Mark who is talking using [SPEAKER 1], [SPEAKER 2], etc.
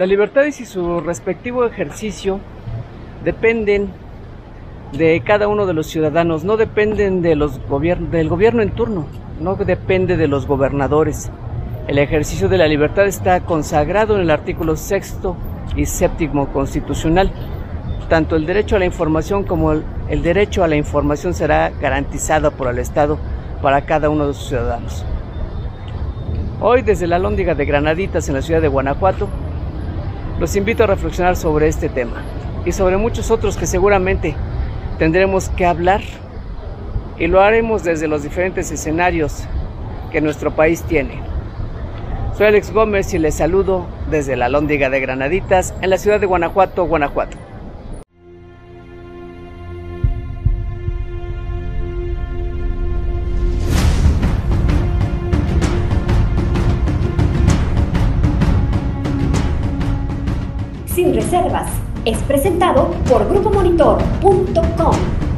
[SPEAKER 1] Las libertades y su respectivo ejercicio dependen de cada uno de los ciudadanos, no dependen de los del gobierno en turno, no depende de los gobernadores. El ejercicio de la libertad está consagrado en el artículo sexto y séptimo constitucional. Tanto el derecho a la información como el, el derecho a la información será garantizado por el Estado para cada uno de sus ciudadanos. Hoy desde la Lóndiga de Granaditas en la ciudad de Guanajuato, los invito a reflexionar sobre este tema y sobre muchos otros que seguramente tendremos que hablar y lo haremos desde los diferentes escenarios que nuestro país tiene. Soy Alex Gómez y les saludo desde la Lóndiga de Granaditas en la ciudad de Guanajuato, Guanajuato.
[SPEAKER 2] Sin reservas es presentado por grupomonitor.com.